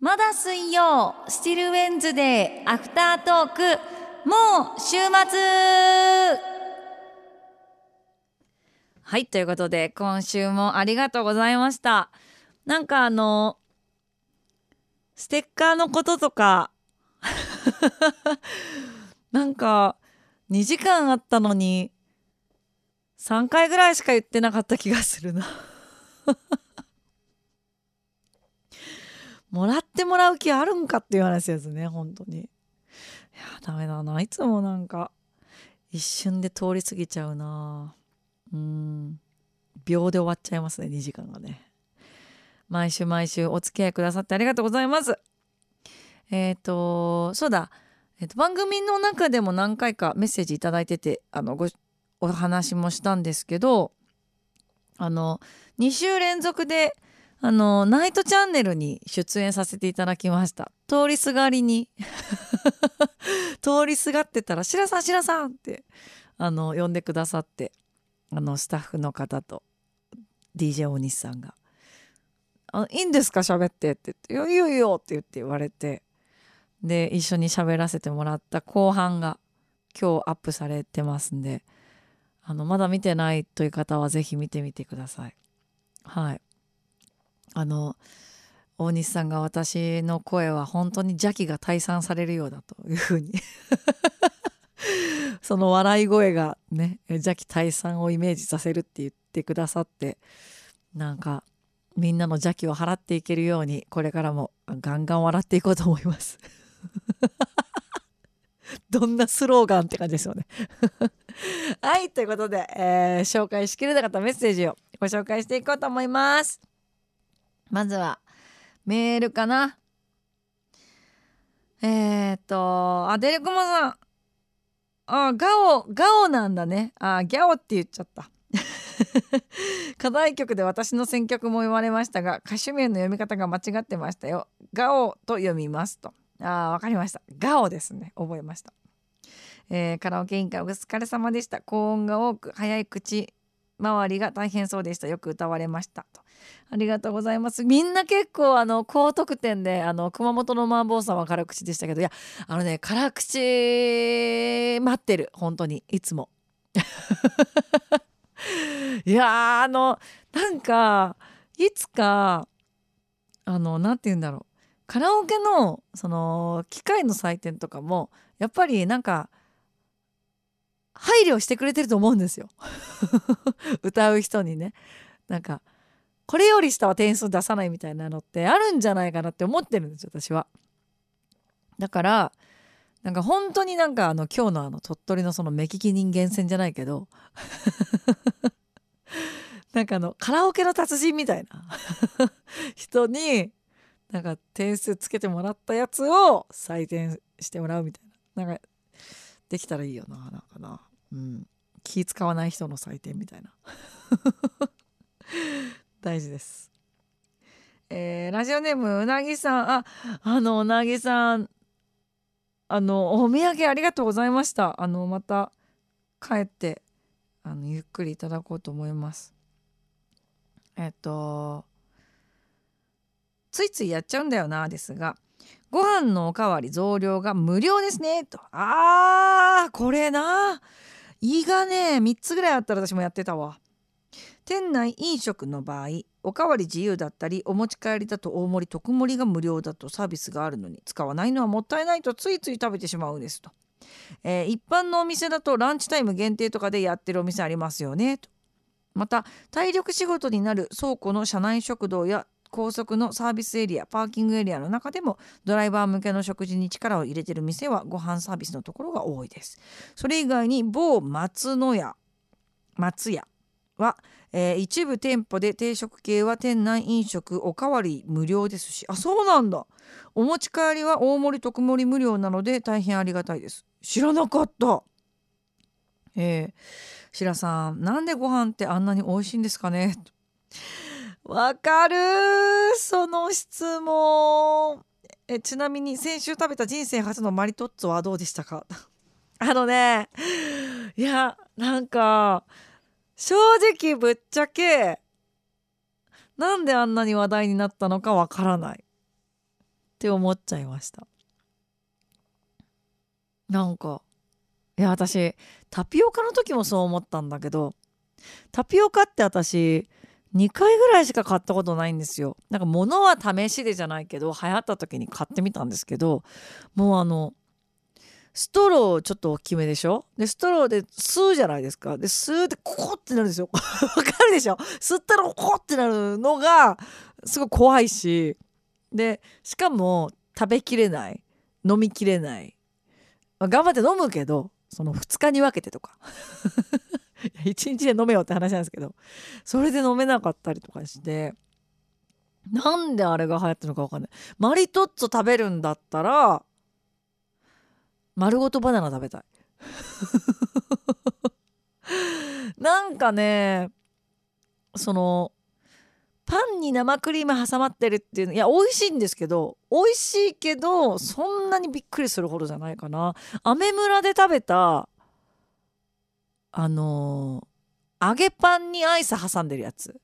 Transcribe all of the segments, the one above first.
まだ水曜スティルウェンズデーアフタートークもう週末。はいということで今週もありがとうございました。なんかあのステッカーのこととか なんか2時間あったのに3回ぐらいしか言ってなかった気がするな。もらってもらう気あるんかっていう話ですね本当に。いやダメだな。いつもなんか一瞬で通り過ぎちゃうな。うん。秒で終わっちゃいますね2時間がね。毎週毎週お付き合いくださってありがとうございます。えっ、ー、とそうだ、えーと、番組の中でも何回かメッセージ頂いててあのごお話もしたんですけどあの2週連続であのナイトチャンネルに出演させていただきました。通りすがりに。通りすがってたら「白さん白さん!」ってあの呼んでくださってあのスタッフの方と DJ 大西さんが「あいいんですか？喋って」って言って「いいよいよ」って言って言われてで一緒に喋らせてもらった後半が今日アップされてますんであのまだ見てないという方は是非見てみてください。はい。あの大西さんが私の声は本当に邪気が退散されるようだというふうに。その笑い声がね邪気退散をイメージさせるって言ってくださってなんかみんなの邪気を払っていけるようにこれからもガンガン笑っていこうと思います。どんなスローガンって感じですよね。はいということで、えー、紹介しきれなかったメッセージをご紹介していこうと思います。まずはメールかな。えー、っとあデレクモさん。あガオガオなんだね。あギャオって言っちゃった。課題曲で私の選曲も言われましたが歌手名の読み方が間違ってましたよ。ガオと読みますと。あわかりました。ガオですね。覚えました。えー、カラオケ委員会お疲れ様でした。高音が多く早い口。周りが大変そうでした。よく歌われましたと。ありがとうございます。みんな結構あの高得点であの熊本のマンボウさんは辛口でしたけどいやあのね辛口待ってる。本当に。いつも。いやあのなんかいつかあの何て言うんだろう。カラオケのその機械の採点とかもやっぱりなんか配慮してくれてると思うんですよ。歌う人にね。なんかこれより下は点数出さないみたいなのってあるんじゃないかなって思ってるんです私は。だからなんか本当になんかあの今日のあの鳥取のその目利き人間戦じゃないけど なんかあのカラオケの達人みたいな。人になんか点数つけてもらったやつを採点してもらうみたいな。なんかできたらいいよななんかな。うん。気使わない人の採点みたいな。大事です。えー、ラジオネームうなぎさん。ああのうなぎさん。あのお土産ありがとうございました。あのまた帰ってあのゆっくりいただこうと思います。えっとついついやっちゃうんだよなですが。ご飯のおかわり増量が無料ですね。と。あーこれな。胃がね3つぐらいあったら私もやってたわ。店内飲食の場合おかわり自由だったりお持ち帰りだと大盛り特盛りが無料だとサービスがあるのに使わないのはもったいないとついつい食べてしまうんですと、えー、一般のお店だとランチタイム限定とかでやってるお店ありますよねと。また体力仕事になる倉庫の車内食堂や高速のサービスエリアパーキングエリアの中でもドライバー向けの食事に力を入れてる店はご飯サービスのところが多いです。それ以外に某松野屋松屋はえー、一部店舗で定食系は店内飲食おかわり無料ですしあそうなんだ。お持ち帰りは大盛り特盛り無料なので大変ありがたいです。知らなかった。えー、白さんなんでご飯ってあんなに美味しいんですかね？わかるその質問。えちなみに先週食べた人生初のマリトッツォはどうでしたか？あのねいやなんか正直ぶっちゃけなんであんなに話題になったのかわからない。って思っちゃいました。なんかいや私タピオカの時もそう思ったんだけどタピオカって私2回ぐらいしか買ったことないんですよ。なんか物は試しでじゃないけど流行った時に買ってみたんですけどもうあのストローちょっと大きめでしょ？でストローで吸うじゃないですか。で吸うでココってなるんですよ。わかるでしょ？吸ったらココってなるのがすごい怖いし。でしかも食べきれない。飲みきれない、まあ、頑張って飲むけどその2日に分けてとか。1日で飲めよって話なんですけどそれで飲めなかったりとかしてなんであれが流行ってるのか分かんない。マリトッツォ食べるんだったら丸ごとバナナ食べたい。なんかねそのパンに生クリーム挟まってるっていうのいや美味しいんですけど美味しいけどそんなにびっくりするほどじゃないかな。アメ村で食べたあのー、揚げパンにアイス挟んでるやつ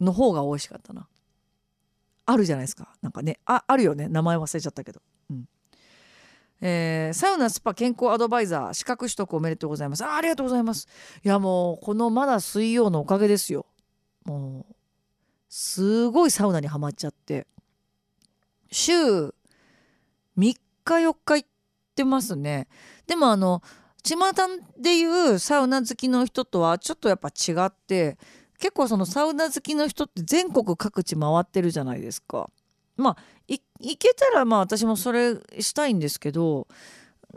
の方が美味しかったな。あるじゃないですか。なんかねああるよね。名前忘れちゃったけど。うん。えー、サウナスパ健康アドバイザー資格取得おめでとうございます。あありがとうございます。いやもうこのまだ水曜のおかげですよ。もうすごいサウナにはまっちゃって。週3日4日行ってますね。でもあの巷でいうサウナ好きの人とはちょっとやっぱ違って結構そのサウナ好きの人って全国各地回ってるじゃないですか。まあ行けたらまあ私もそれしたいんですけど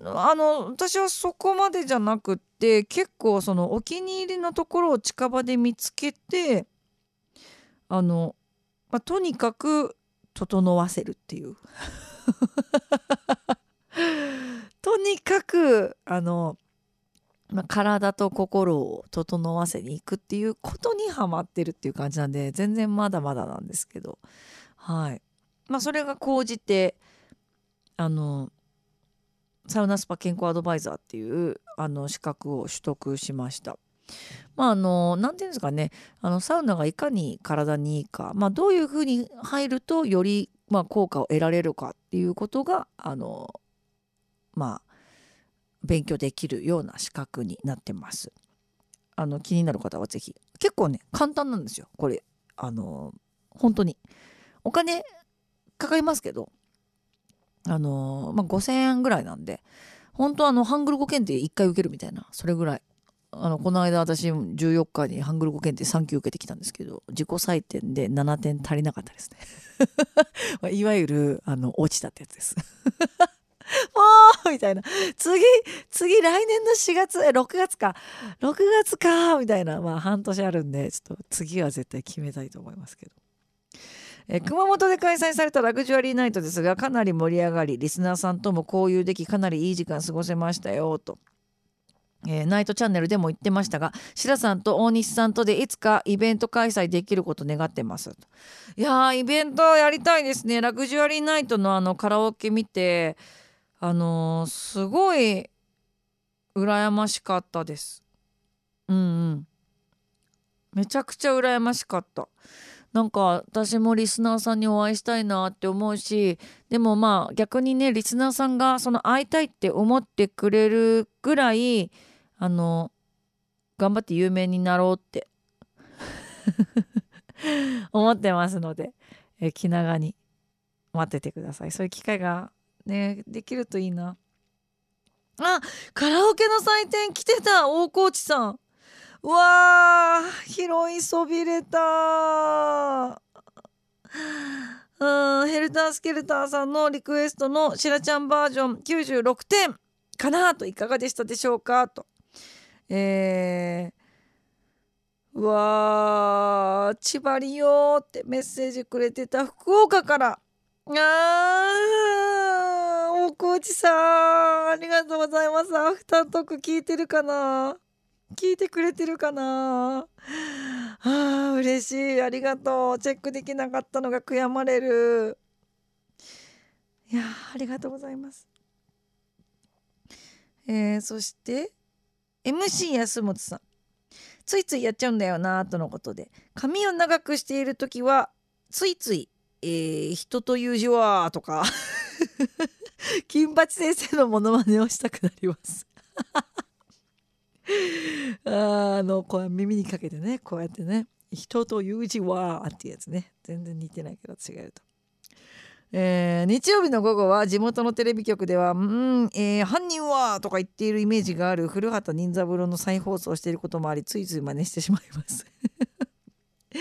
あの私はそこまでじゃなくって結構そのお気に入りのところを近場で見つけてあの、まあ、とにかく整わせるっていう。とにかくあの、まあ、体と心を整わせに行くっていうことにはまってるっていう感じなんで全然まだまだなんですけど。はい。まあそれが高じてあのサウナスパ健康アドバイザーっていうあの資格を取得しました。まああの何て言うんですかね。あのサウナがいかに体にいいか、まあ、どういうふうに入るとより、まあ、効果を得られるかっていうことがあのまあ勉強できるような資格になってます。あの気になる方は是非結構ね簡単なんですよこれ。あの本当に。お金かかりますけどあのまあ、5,000円ぐらいなんで本当あのハングル語検定1回受けるみたいなそれぐらい。あのこの間私14日にハングル語検定3級受けてきたんですけど自己採点で7点足りなかったですね。いわゆるあの落ちたってやつです。もうみたいな。次次来年の4月え6月か。6月かみたいな。まあ半年あるんでちょっと次は絶対決めたいと思いますけど。え熊本で開催されたラグジュアリーナイトですがかなり盛り上がりリスナーさんとも交流できかなりいい時間過ごせましたよと。えー、ナイトチャンネルでも言ってましたが白さんと大西さんとでいつかイベント開催できること願ってます。いやイベントやりたいですね。ラグジュアリーナイトのあのカラオケ見てあのー、すごい羨ましかったです。うんうん。めちゃくちゃ羨ましかった。なんか私もリスナーさんにお会いしたいなって思うしでもまあ逆にねリスナーさんがその会いたいって思ってくれるぐらいあの頑張って有名になろうって 思ってますので、え気長に待っててください。そういう機会がねできるといいな。あカラオケの祭典来てた大河内さん。わー広いそびれた。うんヘルタースケルターさんのリクエストのしらちゃんバージョン96点。かなといかがでしたでしょうか？と。えー、うわー千葉りよってメッセージくれてた福岡から。あー。大河内さんありがとうございます。アフタートーク聞いてるかな？聞いてくれてるかな？あ嬉しい。ありがとう。チェックできなかったのが悔やまれる。いやありがとうございます。えー、そして MC 安本さん。ついついやっちゃうんだよなとのことで。髪を長くしている時はついついえー、人という字は」とか。金八先生のモノマネをしたくなります あのこう耳にかけてねこうやってね「人という字は」っていうやつね全然似てないけど違うと。えー、日曜日の午後は地元のテレビ局では「うん、えー、犯人は!」とか言っているイメージがある古畑任三郎の再放送をしていることもありついつい真似してしまいます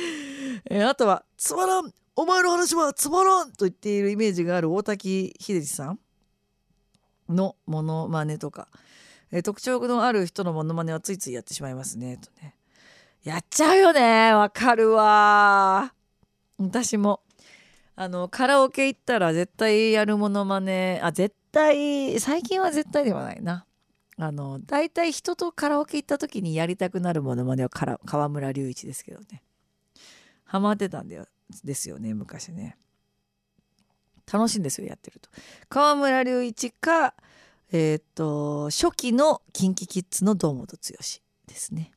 えー、あとは「つまらんお前の話はつまらん!」と言っているイメージがある大滝秀治さんのモノマネとか、えー、特徴のある人のモノマネはついついやってしまいますね。とね。やっちゃうよね。わかるわ。私も。あのカラオケ行ったら絶対やるものまねあ絶対最近は絶対ではないな。あの大体人とカラオケ行った時にやりたくなるものまねは河村隆一ですけどね。ハマってたんだよですよね昔ね。楽しいんですよやってると。河村隆一かえっ、と初期の KinKiKids の堂本剛ですね。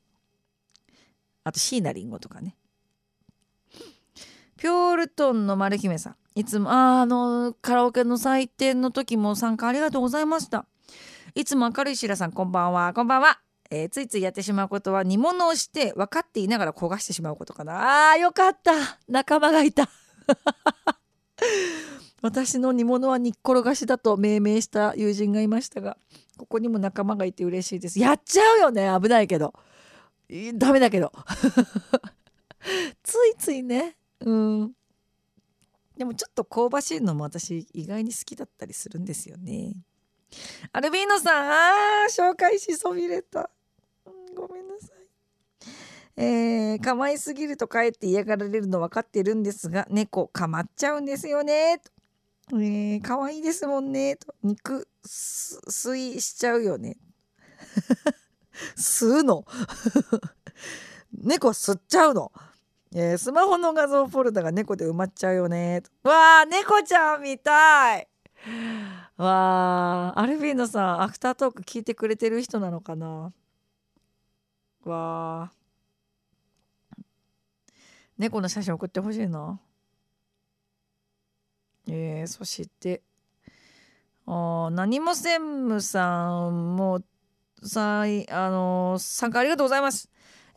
あと椎名林檎とかね。ピョールトンの丸姫さん。いつもああのカラオケの採点の時も参加ありがとうございました。いつも明るい白さんこんばんは。こんばんは、えー、ついついやってしまうことは煮物をして分かっていながら焦がしてしまうことかな。あーよかった。仲間がいた。私の煮物は煮っころがしだと命名した友人がいましたがここにも仲間がいて嬉しいです。やっちゃうよね。危ないけど。ダメだけど。ついついね。うん。でもちょっと香ばしいのも私意外に好きだったりするんですよね。アルビーノさんあー紹介しそびれた、うん、ごめんなさい。えー、構いすぎるとかえって嫌がられるの分かってるんですが猫かまっちゃうんですよね、えー、可愛いですもんね。と肉吸いしちゃうよね。吸うの？猫吸っちゃうの？えー、スマホの画像フォルダが猫で埋まっちゃうよね。わあ猫ちゃんみたい。わあアルビーノさんアフタートーク聞いてくれてる人なのかな？わあ猫の写真送ってほしいな。えー、そしてあ何も専務さんもさいあのー、参加ありがとうございます。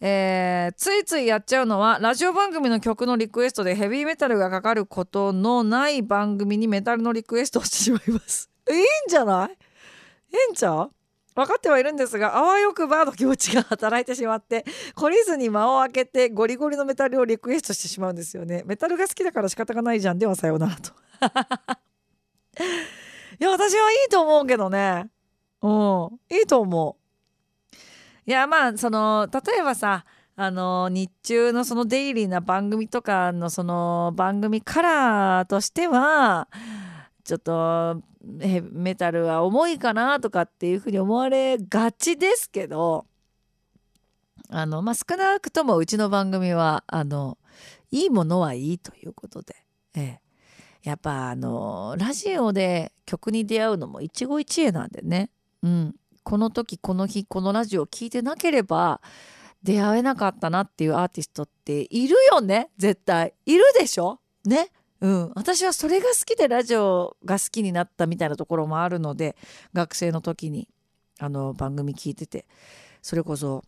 えー、ついついやっちゃうのはラジオ番組の曲のリクエストでヘビーメタルがかかることのない番組にメタルのリクエストをしてしまいます。いいんじゃない？いいんちゃう？分かってはいるんですがあわよくばの気持ちが働いてしまって懲りずに間を空けてゴリゴリのメタルをリクエストしてしまうんですよね。メタルが好きだから仕方がないじゃん。ではさようならと。いや私はいいと思うけどね。うん。いいと思う。いやまあその例えばさあの日中のそのデイリーな番組とかのその番組カラーとしてはちょっとメタルは重いかなとかっていうふうに思われがちですけどあの、まあ、少なくともうちの番組はあのいいものはいいということで、ええ、やっぱあのラジオで曲に出会うのも一期一会なんでね、うん、この時この日このラジオを聴いてなければ出会えなかったなっていうアーティストっているよね？絶対。いるでしょ？ね？うん。私はそれが好きでラジオが好きになったみたいなところもあるので学生の時にあの番組聞いてて。それこそ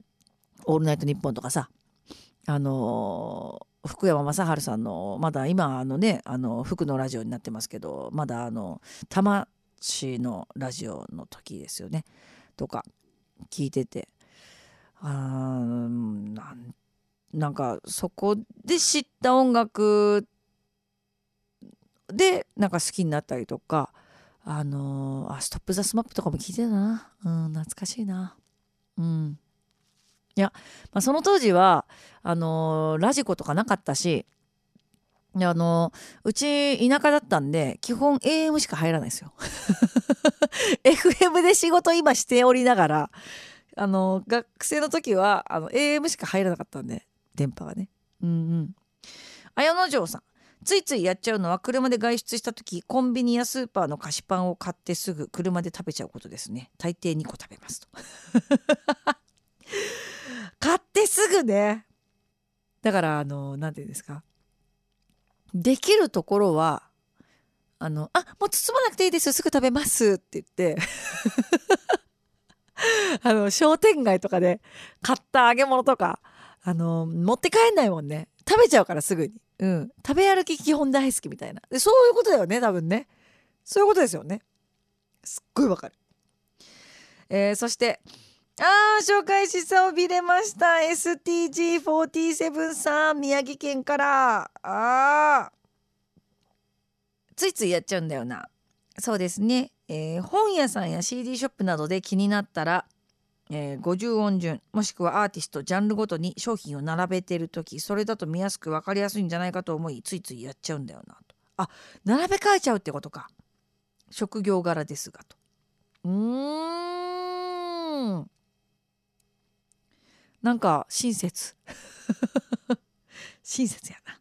「オールナイトニッポン」とかさあの福山雅治さんのまだ今あのねあの福のラジオになってますけどまだあの魂のラジオの時ですよねとか聞いてて。あなんなんかそこで知った音楽でなんか好きになったりとかあのー、あ STOP THE SMAP とかも聞いてたな、うん、懐かしいな。うん。いや、まあ、その当時はあのー、ラジコとかなかったしであのうち田舎だったんで基本 AM しか入らないですよ。FM で仕事今しておりながらあの学生の時はあの AM しか入らなかったんで電波がね。うんうん。綾野城さん。ついついやっちゃうのは車で外出した時コンビニやスーパーの菓子パンを買ってすぐ車で食べちゃうことですね。大抵2個食べますと。買ってすぐね。だからあの何て言うんですか。できるところはあの「あもう包まなくていいです。すぐ食べます」って言って。あの商店街とかで買った揚げ物とかあの持って帰んないもんね。食べちゃうからすぐに、うん、食べ歩き基本大好きみたいな。でそういうことだよね多分ね。そういうことですよね。すっごいわかる、えー、そしてあー紹介しさをびれました。STG47 さん宮城県から。あー。ついついやっちゃうんだよな。そうですね、えー、本屋さんや CD ショップなどで気になったら、えー、50音順もしくはアーティストジャンルごとに商品を並べてる時それだと見やすく分かりやすいんじゃないかと思いついついやっちゃうんだよなと。あ並べ替えちゃうってことか。職業柄ですがと。うーん。なんか親切。親切やな。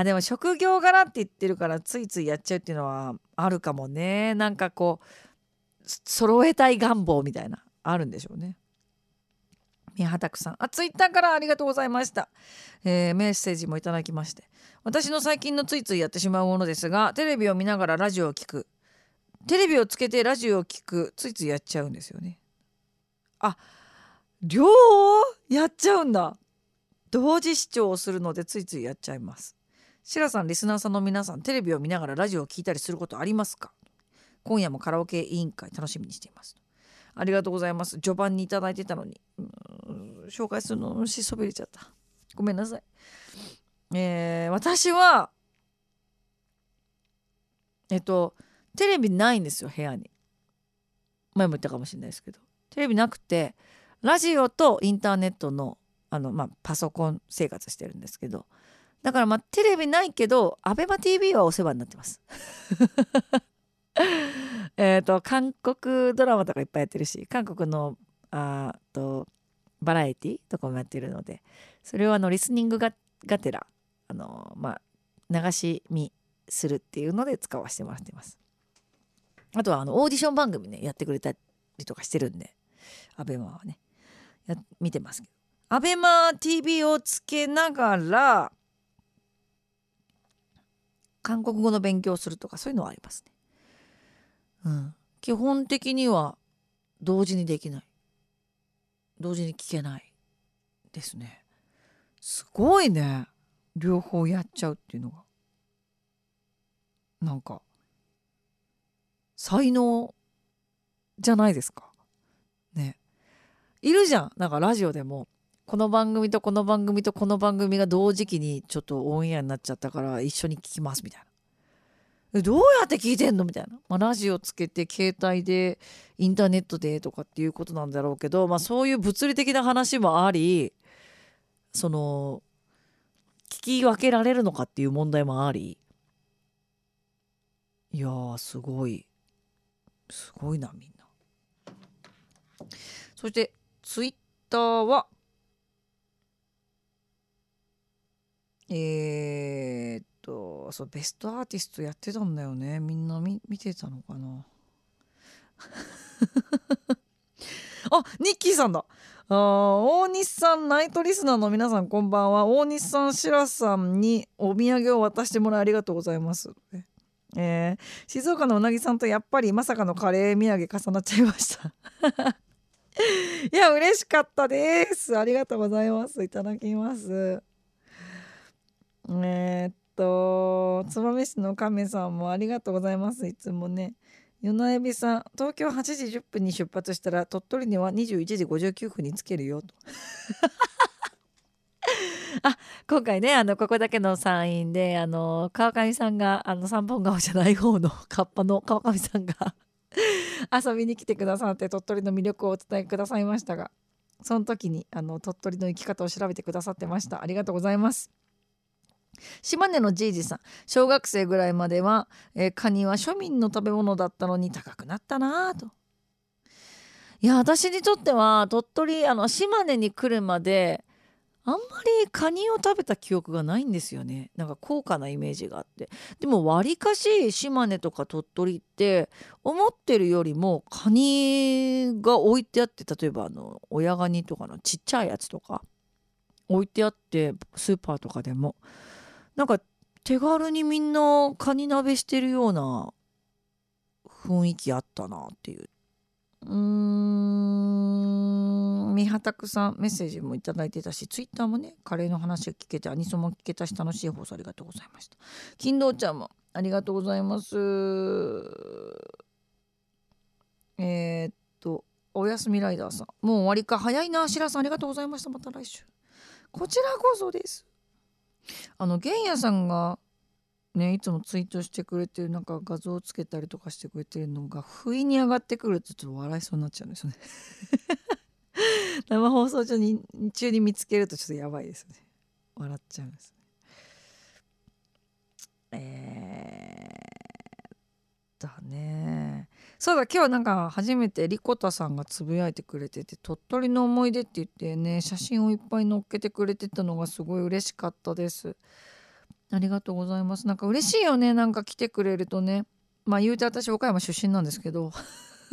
あでも職業柄って言ってるからついついやっちゃうっていうのはあるかもね。なんかこう揃えたい願望みたいなあるんでしょうね。宮畑さん。あツイッターからありがとうございました、えー、メッセージもいただきまして。私の最近のついついやってしまうものですがテレビを見ながらラジオを聞く。テレビをつけてラジオを聞く。ついついやっちゃうんですよね。あ両方やっちゃうんだ。同時視聴をするのでついついやっちゃいます。シラさんリスナーさんの皆さんテレビを見ながらラジオを聞いたりすることありますか？今夜もカラオケ委員会楽しみにしています。ありがとうございます。序盤に頂いてたのに紹介するのしそびれちゃった。ごめんなさい。えー、私はえっとテレビないんですよ部屋に。前も言ったかもしれないですけど。テレビなくてラジオとインターネットのあの、まあ、パソコン生活してるんですけど。だからまあテレビないけど ABEMATV はお世話になってます。えっと韓国ドラマとかいっぱいやってるし韓国のあとバラエティとかもやってるのでそれをあのリスニングががてらあのまあ流し見するっていうので使わせてもらってます。あとはあのオーディション番組ねやってくれたりとかしてるんで ABEMA はね。や見てますけど。ABEMATV をつけながら韓国語の勉強するとかそういうのはありますね。うん、基本的には同時にできない。同時に聞けないですね。すごいね。両方やっちゃうっていうのが。なんか才能じゃないですか。いるじゃん。なんかラジオでもこの番組とこの番組とこの番組が同時期にちょっとオンエアになっちゃったから一緒に聞きますみたいな。どうやって聞いてんのみたいな、まあ、ラジオつけて携帯でインターネットでとかっていうことなんだろうけど、まあ、そういう物理的な話もありその聞き分けられるのかっていう問題もあり。いやすごい。すごいなみんな。そしてツイッターはえー、っとそうベストアーティストやってたんだよね。みんな見見てたのかな？あニッキーさんだ。あ大西さんナイトリスナーの皆さんこんばんは。大西さんシラさんにお土産を渡してもらいありがとうございます。えー、静岡のうなぎさんとやっぱりまさかのカレー土産重なっちゃいました。いや嬉しかったです。ありがとうございます。いただきます。えー、っと燕市の亀さんもありがとうございます。いつもね。夜なえびさん東京8時10分に出発したら鳥取には21時59分につけるよ。と あ今回ねあのここだけの山陰であの川上さんがあの三本川じゃない方のカッパの川上さんが 遊びに来てくださって鳥取の魅力をお伝えくださいましたがその時にあの鳥取の生き方を調べてくださってました。ありがとうございます。島根のじいじさん。小学生ぐらいまでは、えー、カニは庶民の食べ物だったのに高くなったなと。いや私にとっては鳥取あの島根に来るまであんまりカニを食べた記憶がないんですよね。なんか高価なイメージがあって。でもわりかし島根とか鳥取って思ってるよりもカニが置いてあって例えばあの親ガニとかのちっちゃいやつとか置いてあってスーパーとかでも。なんか手軽にみんなカニ鍋してるような雰囲気あったなっていう。うーん。三畑さんメッセージもいただいてたしツイッターもねカレーの話を聞けてアニソンも聞けたし楽しい放送ありがとうございました。金堂ちゃんもありがとうございます。えー、っとおやすみライダーさん。もう終わりか。早いな。白さんありがとうございました。また来週。こちらこそです。あの玄也さんがねいつもツイートしてくれてるなんか画像をつけたりとかしてくれてるのが不意に上がってくるとちょっと笑いそうになっちゃうんですよね。生放送中に中に見つけるとちょっとやばいですね。笑っちゃうんですね。えー、だね。そうだ今日なんか初めてリコタさんがつぶやいてくれてて鳥取の思い出って言ってね写真をいっぱい載っけてくれてたのがすごい嬉しかったです。ありがとうございます。なんか嬉しいよね。なんか来てくれるとね。まあ言うて私岡山出身なんですけど。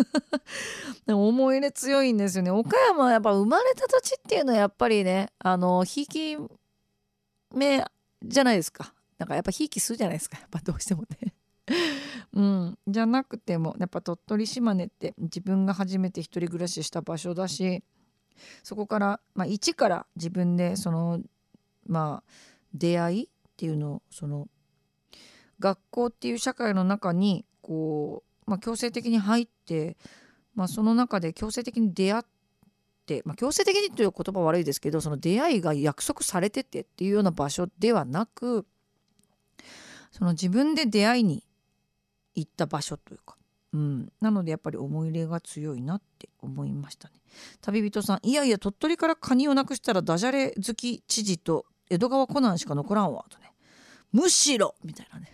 思い入れ強いんですよね。岡山はやっぱ生まれた土地っていうのはやっぱりねあのひいき目じゃないですか。なんかやっぱひいきするじゃないですか。やっぱどうしてもね。うん、じゃなくてもやっぱ鳥取島根って自分が初めて一人暮らしした場所だしそこから、まあ、一から自分でそのまあ出会いっていうのをその学校っていう社会の中にこう、まあ、強制的に入って、まあ、その中で強制的に出会って、まあ、強制的にという言葉悪いですけどその出会いが約束されててっていうような場所ではなくその自分で出会いに行った場所というか、うん、なのでやっぱり思い入れが強いなって思いましたね。旅人さんいやいや鳥取からカニをなくしたらダジャレ好き知事と江戸川コナンしか残らんわとね。むしろみたいなね。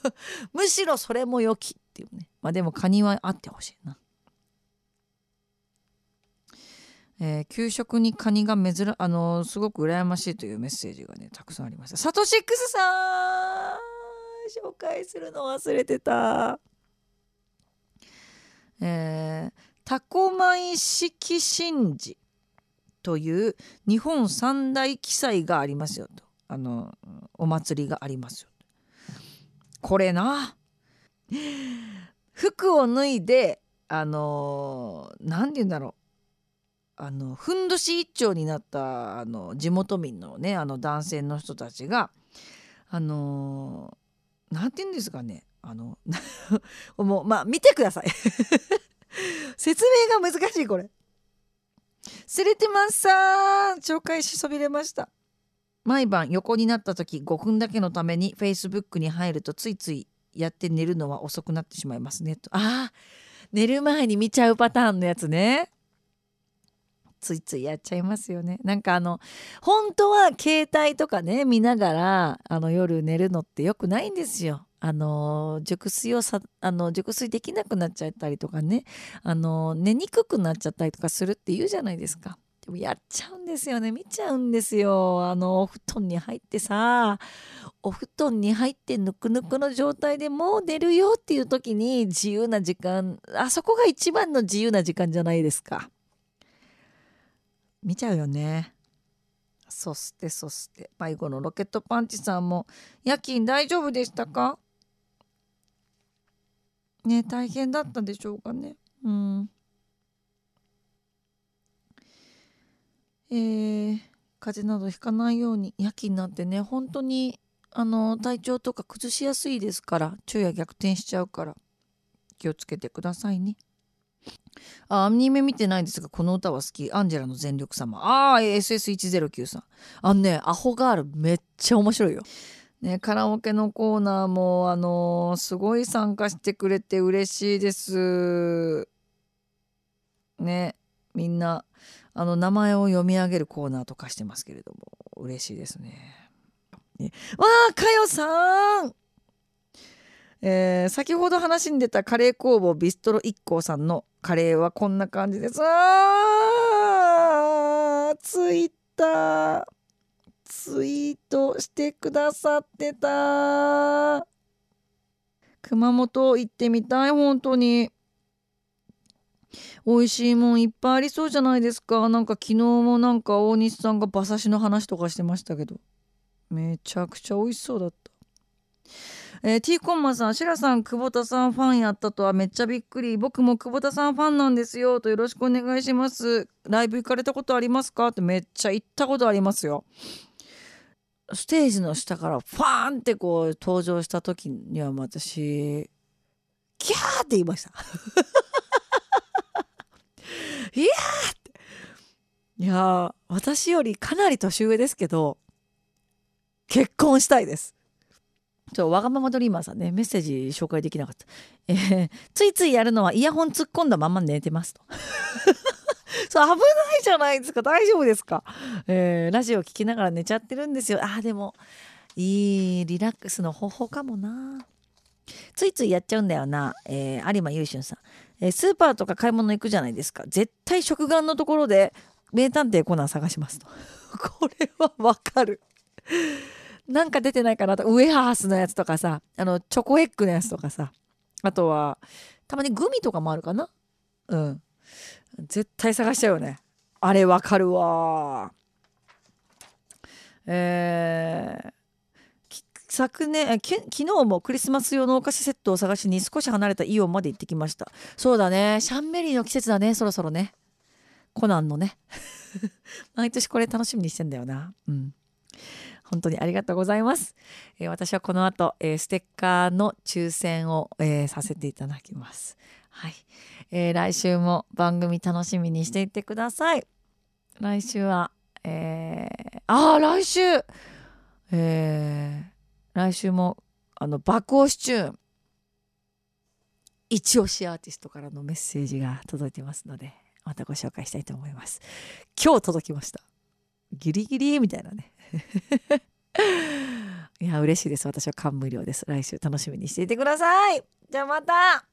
むしろそれも良き。っまあでもカニはあってほしいな。えー、給食にカニが珍あのー、すごく羨ましいというメッセージがねたくさんありました。サトシックスさん紹介するの忘れてた。えー、タコ米式神事という日本三大記載がありますよと。あのお祭りがありますよこれな。服を脱いであの何て言うんだろう。あのふんどし一丁になったあの地元民のねあの男性の人たちがあの何て言うんですかね。あの もうまあ見てください。説明が難しいこれ。スレテマンさん紹介しそびれました。毎晩横になった時5分だけのために Facebook に入るとついついやって寝るのは遅くなってしまいますね。とああ寝る前に見ちゃうパターンのやつね。ついついやっちゃいますよね。なんかあの本当は携帯とかね見ながらあの夜寝るのってよくないんですよ。あの熟睡をさあの熟睡できなくなっちゃったりとかね。あの寝にくくなっちゃったりとかするって言うじゃないですか。やっちゃうんですよね。見ちゃうんですよ。あのお布団に入ってさお布団に入ってぬくぬくの状態でもう寝るよっていう時に自由な時間あそこが一番の自由な時間じゃないですか。見ちゃうよね。そしてそして迷子のロケットパンチさんも夜勤大丈夫でしたか？ね大変だったでしょうかね。うん。えー、風邪などひかないように夜勤なんてね本当にあの体調とか崩しやすいですから昼夜逆転しちゃうから気をつけてくださいね。あアニメ見てないんですがこの歌は好き。アンジェラの全力様。ああ SS109 さん。あのねアホガールめっちゃ面白いよ。ねカラオケのコーナーもあのー、すごい参加してくれて嬉しいです。ねみんなあの名前を読み上げるコーナーとかしてますけれども嬉しいですね。わあかよさん。えー、先ほど話に出たカレー工房ビストロ IKKO さんのカレーはこんな感じです。あーツイッター。ツイートしてくださってた。熊本行ってみたい本当に。美味しいもんいっぱいありそうじゃないですかなんか昨日もなんか大西さんが馬刺しの話とかしてましたけどめちゃくちゃ美味しそうだったえー、T コンマさん、シラさん、久保田さんファンやったとはめっちゃびっくり。僕も久保田さんファンなんですよ。とよろしくお願いします。ライブ行かれたことありますか？ってめっちゃ行ったことありますよ。ステージの下からファーンってこう登場した時には私、キャーって言いました。いやー！って。いや私よりかなり年上ですけど、結婚したいです。ちょわがままドリーマーさんねメッセージ紹介できなかった、えー、ついついやるのはイヤホン突っ込んだまま寝てますと。そう危ないじゃないですか。大丈夫ですか、えー、ラジオ聞きながら寝ちゃってるんですよ。あでもいいリラックスの方法かもな。ついついやっちゃうんだよな、えー、有馬優俊さん、え、スーパーとか買い物行くじゃないですか。絶対食玩のところで名探偵コナン探しますと。これはわかる。なんか出てないかなと。ウエハースのやつとかさあのチョコエッグのやつとかさ。あとはたまにグミとかもあるかな。うん。絶対探しちゃうよね。あれわかるわえー昨年昨日もクリスマス用のお菓子セットを探しに少し離れたイオンまで行ってきました。そうだね。シャンメリーの季節だね。そろそろね。コナンのね。毎年これ楽しみにしてんだよな。うん。本当にありがとうございます。えー、私はこの後、えー、ステッカーの抽選を、えー、させていただきます。はい、え来週も番組楽しみにしていってください。来週は、えー、ああ来週、え来週もあの爆押しチューン一押しアーティストからのメッセージが届いてますのでまたご紹介したいと思います。今日届きました。ギリギリみたいなね。いや、嬉しいです。私は感無量です。来週楽しみにしていてください。じゃあまた